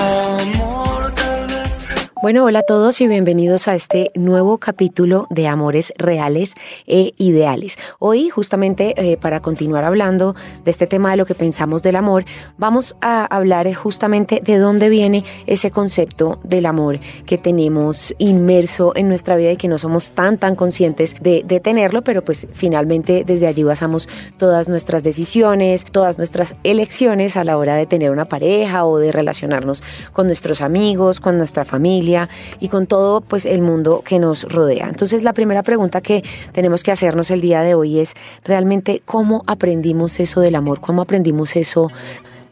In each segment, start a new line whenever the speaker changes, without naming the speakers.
del amor tal vez.
Bueno, hola a todos y bienvenidos a este nuevo capítulo de Amores Reales e Ideales. Hoy, justamente eh, para continuar hablando de este tema de lo que pensamos del amor, vamos a hablar eh, justamente de dónde viene ese concepto del amor que tenemos inmerso en nuestra vida y que no somos tan, tan conscientes de, de tenerlo, pero pues finalmente desde allí basamos todas nuestras decisiones, todas nuestras elecciones a la hora de tener una pareja o de relacionarnos con nuestros amigos, con nuestra familia y con todo pues el mundo que nos rodea. Entonces la primera pregunta que tenemos que hacernos el día de hoy es realmente cómo aprendimos eso del amor, cómo aprendimos eso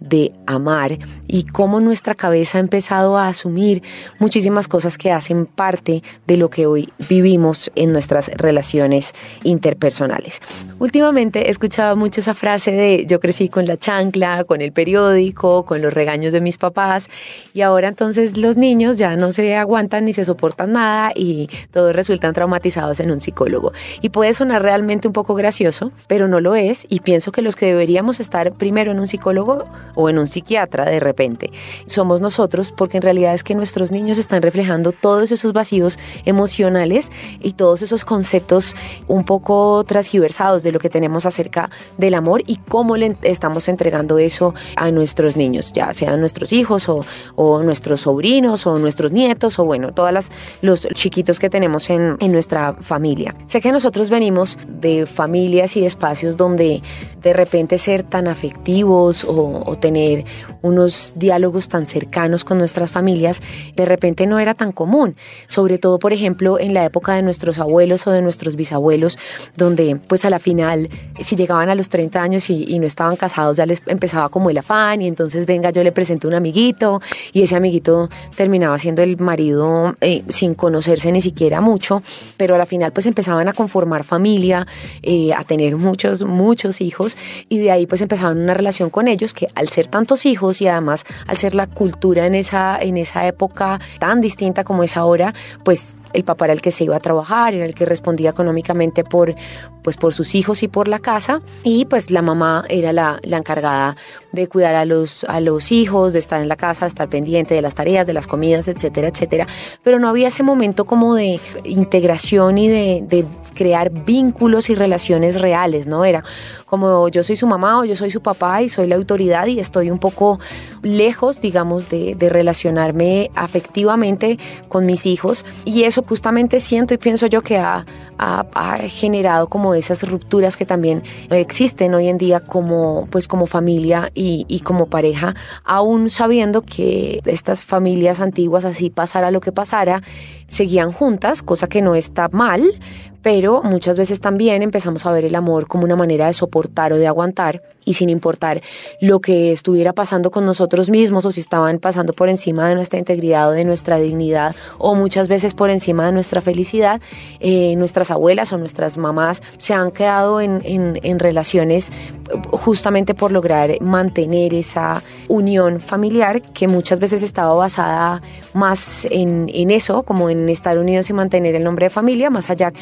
de amar y cómo nuestra cabeza ha empezado a asumir muchísimas cosas que hacen parte de lo que hoy vivimos en nuestras relaciones interpersonales. Últimamente he escuchado mucho esa frase de yo crecí con la chancla, con el periódico, con los regaños de mis papás y ahora entonces los niños ya no se aguantan ni se soportan nada y todos resultan traumatizados en un psicólogo. Y puede sonar realmente un poco gracioso, pero no lo es y pienso que los que deberíamos estar primero en un psicólogo o en un psiquiatra de repente. Somos nosotros porque en realidad es que nuestros niños están reflejando todos esos vacíos emocionales y todos esos conceptos un poco transgiversados de lo que tenemos acerca del amor y cómo le estamos entregando eso a nuestros niños, ya sean nuestros hijos o, o nuestros sobrinos o nuestros nietos o bueno, todas las los chiquitos que tenemos en, en nuestra familia. Sé que nosotros venimos de familias y espacios donde de repente ser tan afectivos o tener unos diálogos tan cercanos con nuestras familias, de repente no era tan común. Sobre todo, por ejemplo, en la época de nuestros abuelos o de nuestros bisabuelos, donde pues a la final, si llegaban a los 30 años y, y no estaban casados, ya les empezaba como el afán y entonces venga, yo le presento un amiguito y ese amiguito terminaba siendo el marido eh, sin conocerse ni siquiera mucho, pero a la final pues empezaban a conformar familia, eh, a tener muchos, muchos hijos y de ahí pues empezaban una relación con ellos que al ser tantos hijos y además al ser la cultura en esa, en esa época tan distinta como es ahora, pues el papá era el que se iba a trabajar, era el que respondía económicamente por, pues por sus hijos y por la casa y pues la mamá era la, la encargada de cuidar a los, a los hijos, de estar en la casa, de estar pendiente de las tareas, de las comidas, etcétera, etcétera. Pero no había ese momento como de integración y de, de crear vínculos y relaciones reales, ¿no? Era como yo soy su mamá o yo soy su papá y soy la autoridad estoy un poco lejos, digamos, de, relacionarme afectivamente con mis hijos. Y eso justamente siento y pienso yo que ha, generado como esas rupturas que también existen hoy en día como, pues como familia y, y como pareja, aún sabiendo que estas familias antiguas, así pasara lo que pasara, seguían juntas, cosa que no está mal, pero muchas veces también empezamos a ver el amor como una manera de soportar o de aguantar y sin importar lo que estuviera pasando con nosotros mismos o si estaban pasando por encima de nuestra integridad o de nuestra dignidad o muchas veces por encima de nuestra felicidad, eh, nuestras abuelas o nuestras mamás se han quedado en, en, en relaciones justamente por lograr mantener esa unión familiar que muchas veces estaba basada más en, en eso, como en estar unidos y mantener el nombre de familia, más allá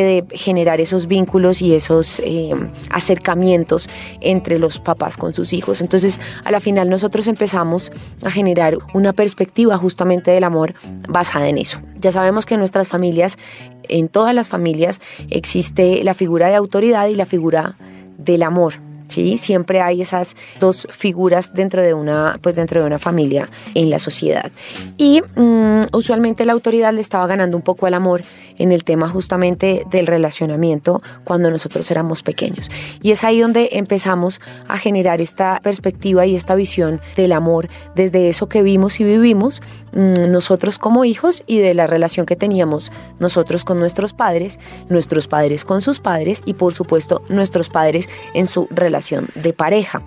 de generar esos vínculos y esos eh, acercamientos entre los papás con sus hijos. Entonces, a la final nosotros empezamos a generar una perspectiva justamente del amor basada en eso. Ya sabemos que en nuestras familias, en todas las familias, existe la figura de autoridad y la figura del amor. ¿Sí? Siempre hay esas dos figuras dentro de una, pues dentro de una familia en la sociedad. Y um, usualmente la autoridad le estaba ganando un poco al amor en el tema justamente del relacionamiento cuando nosotros éramos pequeños. Y es ahí donde empezamos a generar esta perspectiva y esta visión del amor desde eso que vimos y vivimos um, nosotros como hijos y de la relación que teníamos nosotros con nuestros padres, nuestros padres con sus padres y por supuesto nuestros padres en su relación de pareja.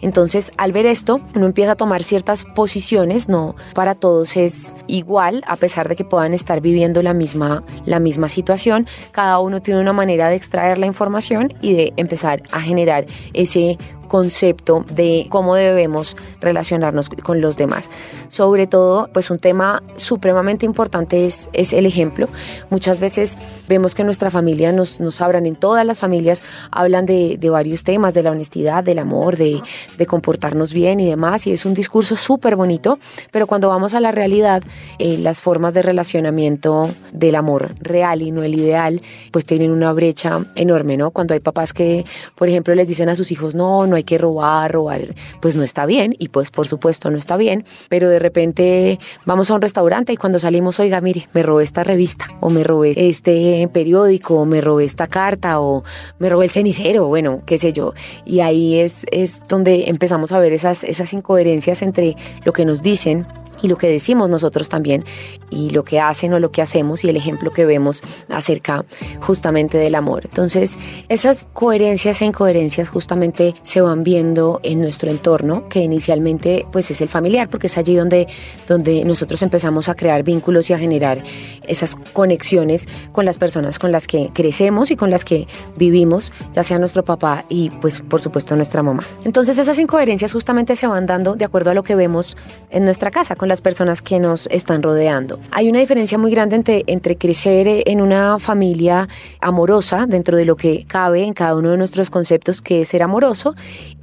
Entonces, al ver esto, uno empieza a tomar ciertas posiciones, no para todos es igual, a pesar de que puedan estar viviendo la misma, la misma situación, cada uno tiene una manera de extraer la información y de empezar a generar ese concepto de cómo debemos relacionarnos con los demás. Sobre todo, pues un tema supremamente importante es, el ejemplo. Muchas veces vemos que nuestra familia nos, nos hablan, en todas las familias hablan de, varios temas, de la honestidad, del amor, de, de comportarnos bien y demás, y es un discurso súper bonito, pero cuando vamos a la realidad, eh, las formas de relacionamiento del amor real y no el ideal, pues tienen una brecha enorme, ¿no? Cuando hay papás que, por ejemplo, les dicen a sus hijos, no, no hay que robar, robar, pues no está bien y pues por supuesto no está bien, pero de repente vamos a un restaurante y cuando salimos, oiga, mire, me robé esta revista o me robé este periódico o me robé esta carta o me robé el cenicero, bueno, qué sé yo. Y ahí es, es donde empezamos a ver esas, esas incoherencias entre lo que nos dicen y lo que decimos nosotros también y lo que hacen o lo que hacemos y el ejemplo que vemos acerca justamente del amor. Entonces, esas coherencias e incoherencias justamente se van viendo en nuestro entorno, que inicialmente pues es el familiar, porque es allí donde, donde nosotros empezamos a crear vínculos y a generar esas conexiones con las personas con las que crecemos y con las que vivimos, ya sea nuestro papá y pues por supuesto nuestra mamá. Entonces, esas incoherencias justamente se van dando de acuerdo a lo que vemos en nuestra casa, con las personas que nos están rodeando. Hay una diferencia muy grande entre, entre crecer en una familia amorosa, dentro de lo que cabe en cada uno de nuestros conceptos, que es ser amoroso,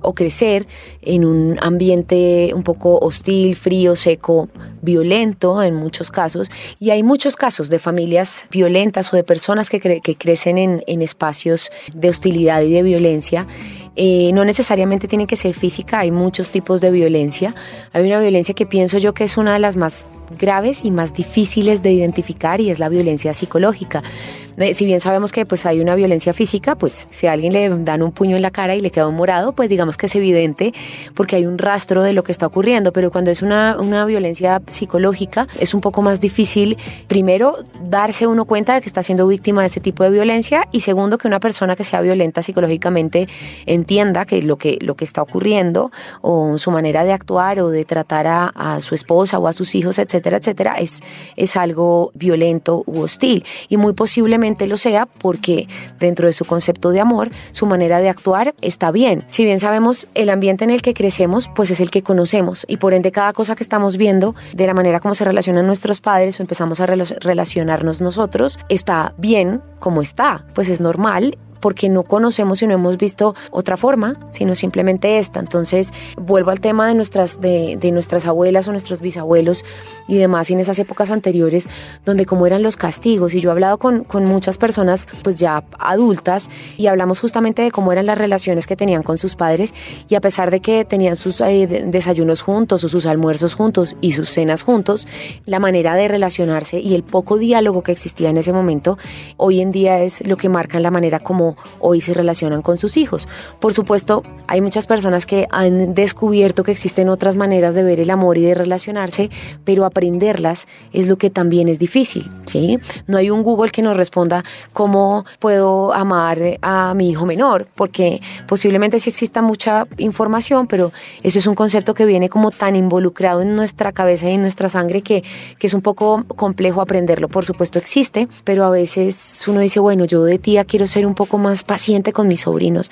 o crecer en un ambiente un poco hostil, frío, seco, violento en muchos casos. Y hay muchos casos de familias violentas o de personas que, cre que crecen en, en espacios de hostilidad y de violencia eh, no necesariamente tiene que ser física, hay muchos tipos de violencia. Hay una violencia que pienso yo que es una de las más graves y más difíciles de identificar y es la violencia psicológica. Eh, si bien sabemos que pues hay una violencia física, pues si a alguien le dan un puño en la cara y le queda un morado, pues digamos que es evidente porque hay un rastro de lo que está ocurriendo, pero cuando es una, una violencia psicológica es un poco más difícil, primero, darse uno cuenta de que está siendo víctima de ese tipo de violencia y segundo, que una persona que sea violenta psicológicamente entienda que lo que, lo que está ocurriendo o su manera de actuar o de tratar a, a su esposa o a sus hijos, etcétera, etcétera, es, es algo violento u hostil. Y muy posiblemente lo sea porque dentro de su concepto de amor, su manera de actuar está bien. Si bien sabemos el ambiente en el que crecemos, pues es el que conocemos y por ende cada cosa que estamos viendo de la manera como se relacionan nuestros padres o empezamos a relacionarnos nosotros está bien como está, pues es normal porque no conocemos y no hemos visto otra forma, sino simplemente esta. Entonces, vuelvo al tema de nuestras, de, de nuestras abuelas o nuestros bisabuelos y demás, en esas épocas anteriores, donde como eran los castigos, y yo he hablado con, con muchas personas, pues ya adultas, y hablamos justamente de cómo eran las relaciones que tenían con sus padres, y a pesar de que tenían sus eh, desayunos juntos o sus almuerzos juntos y sus cenas juntos, la manera de relacionarse y el poco diálogo que existía en ese momento, hoy en día es lo que la manera como hoy se relacionan con sus hijos. Por supuesto, hay muchas personas que han descubierto que existen otras maneras de ver el amor y de relacionarse, pero aprenderlas es lo que también es difícil, ¿sí? No hay un Google que nos responda cómo puedo amar a mi hijo menor, porque posiblemente sí exista mucha información, pero eso es un concepto que viene como tan involucrado en nuestra cabeza y en nuestra sangre que, que es un poco complejo aprenderlo. Por supuesto existe, pero a veces uno dice, bueno, yo de tía quiero ser un poco más paciente con mis sobrinos.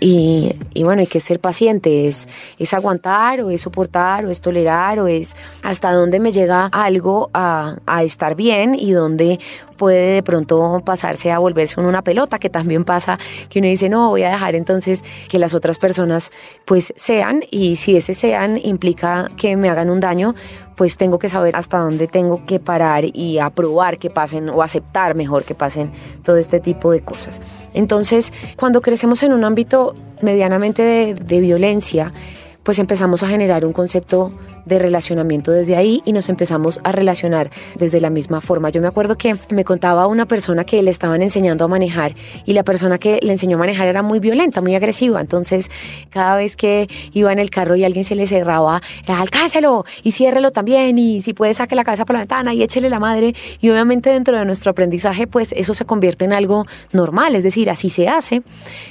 Y, y, bueno, hay que ser paciente, es, es aguantar o es soportar o es tolerar o es hasta dónde me llega algo a, a estar bien y dónde puede de pronto pasarse a volverse una pelota, que también pasa que uno dice, no, voy a dejar entonces que las otras personas pues sean y si ese sean implica que me hagan un daño, pues tengo que saber hasta dónde tengo que parar y aprobar que pasen o aceptar mejor que pasen todo este tipo de cosas. Entonces, cuando crecemos en un ámbito medianamente de, violencia, pues empezamos a generar un concepto de relacionamiento desde ahí y nos empezamos a relacionar desde la misma forma. Yo me acuerdo que me contaba una persona que le estaban enseñando a manejar y la persona que le enseñó a manejar era muy violenta, muy agresiva. Entonces, cada vez que iba en el carro y alguien se le cerraba, era alcáncelo y ciérrelo también y si puede saque la cabeza por la ventana y échele la madre. Y obviamente dentro de nuestro aprendizaje, pues eso se convierte en algo normal, es decir, así se hace,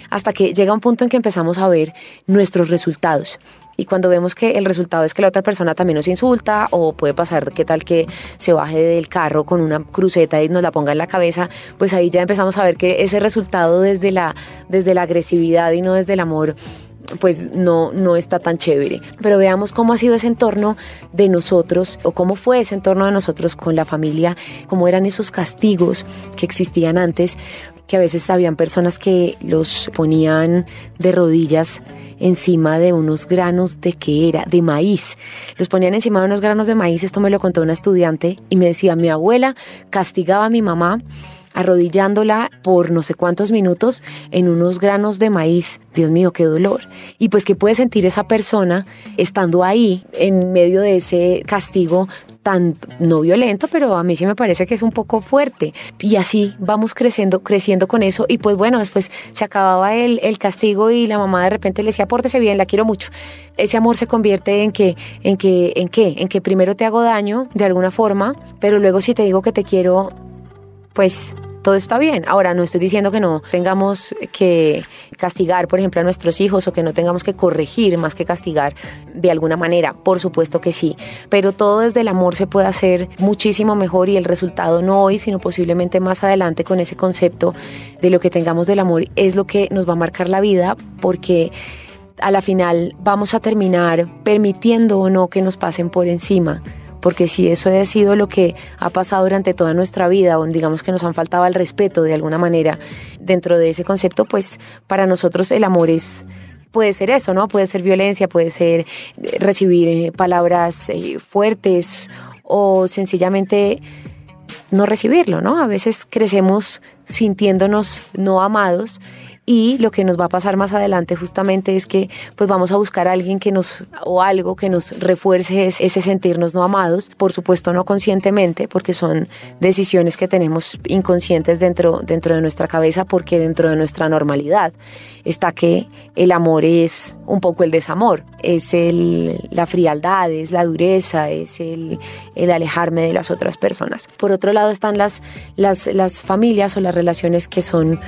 hasta que llega un punto en que empezamos a ver nuestros resultados. Y cuando vemos que el resultado es que la otra persona también nos insulta o puede pasar que tal que se baje del carro con una cruceta y nos la ponga en la cabeza, pues ahí ya empezamos a ver que ese resultado desde la, desde la agresividad y no desde el amor pues no, no está tan chévere. Pero veamos cómo ha sido ese entorno de nosotros o cómo fue ese entorno de nosotros con la familia, cómo eran esos castigos que existían antes, que a veces habían personas que los ponían de rodillas encima de unos granos de qué era, de maíz. Los ponían encima de unos granos de maíz, esto me lo contó una estudiante y me decía, mi abuela castigaba a mi mamá arrodillándola por no sé cuántos minutos en unos granos de maíz. Dios mío, qué dolor. Y pues qué puede sentir esa persona estando ahí en medio de ese castigo tan no violento, pero a mí sí me parece que es un poco fuerte. Y así vamos creciendo, creciendo con eso. Y pues bueno, después se acababa el, el castigo y la mamá de repente le decía, pórtese bien, la quiero mucho. Ese amor se convierte en que, en que, en qué, en que primero te hago daño de alguna forma, pero luego si te digo que te quiero, pues todo está bien. Ahora, no estoy diciendo que no tengamos que castigar, por ejemplo, a nuestros hijos o que no tengamos que corregir más que castigar de alguna manera. Por supuesto que sí. Pero todo desde el amor se puede hacer muchísimo mejor y el resultado no hoy, sino posiblemente más adelante con ese concepto de lo que tengamos del amor es lo que nos va a marcar la vida porque a la final vamos a terminar permitiendo o no que nos pasen por encima porque si eso ha sido lo que ha pasado durante toda nuestra vida, o digamos que nos han faltado el respeto de alguna manera dentro de ese concepto, pues para nosotros el amor es puede ser eso, ¿no? Puede ser violencia, puede ser eh, recibir eh, palabras eh, fuertes o sencillamente no recibirlo, ¿no? A veces crecemos sintiéndonos no amados y lo que nos va a pasar más adelante justamente es que pues vamos a buscar a alguien que nos o algo que nos refuerce ese sentirnos no amados, por supuesto no conscientemente porque son decisiones que tenemos inconscientes dentro dentro de nuestra cabeza porque dentro de nuestra normalidad está que el amor es un poco el desamor, es el, la frialdad, es la dureza, es el, el, alejarme de las otras personas. Por otro lado están las, las, las familias o las relaciones que son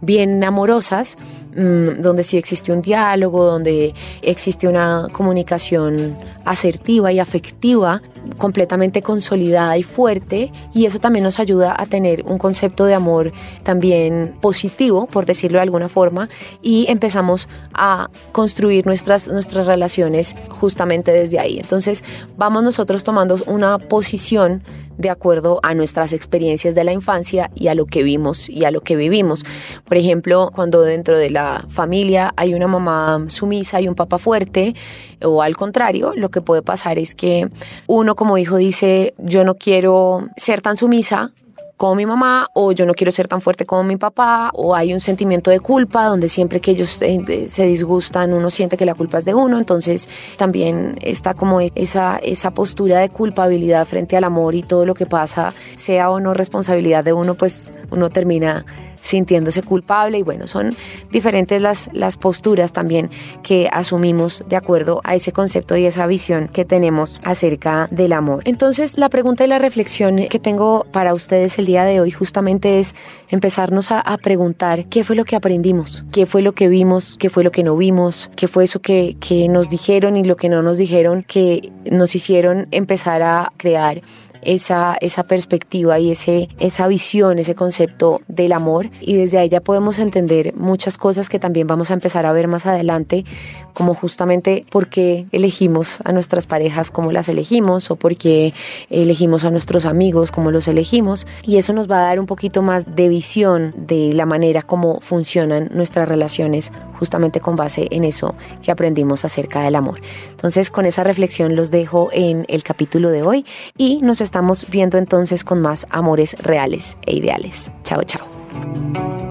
bien amorosas, donde sí existe un diálogo, donde existe una comunicación asertiva y afectiva, completamente consolidada y fuerte, y eso también nos ayuda a tener un concepto de amor también positivo, por decirlo de alguna forma, y empezamos a construir nuestras, nuestras relaciones justamente desde ahí. Entonces vamos nosotros tomando una posición de acuerdo a nuestras experiencias de la infancia y a lo que vimos y a lo que vivimos. Por ejemplo, cuando dentro de la familia hay una mamá sumisa y un papá fuerte, o al contrario, lo que puede pasar es que uno como hijo dice, yo no quiero ser tan sumisa, como mi mamá o yo no quiero ser tan fuerte como mi papá o hay un sentimiento de culpa donde siempre que ellos eh, se disgustan uno siente que la culpa es de uno, entonces también está como esa, esa postura de culpabilidad frente al amor y todo lo que pasa, sea o no responsabilidad de uno, pues uno termina sintiéndose culpable y bueno, son diferentes las, las posturas también que asumimos de acuerdo a ese concepto y esa visión que tenemos acerca del amor. Entonces la pregunta y la reflexión que tengo para ustedes el día de hoy justamente es empezarnos a, preguntar qué fue lo que aprendimos, qué fue lo que vimos, qué fue lo que no vimos, qué fue eso que, que nos dijeron y lo que no nos dijeron que nos hicieron empezar a crear esa, esa perspectiva y ese, esa visión, ese concepto del amor. Y desde ahí ya podemos entender muchas cosas que también vamos a empezar a ver más adelante, como justamente por qué elegimos a nuestras parejas como las elegimos o por qué elegimos a nuestros amigos como los elegimos y eso nos va a dar un poquito más de visión de la manera como funcionan nuestras relaciones justamente con base en eso que aprendimos acerca del amor. Entonces con esa reflexión los dejo en el capítulo de hoy y nos estamos viendo entonces con más amores reales e ideales. Chao, chao.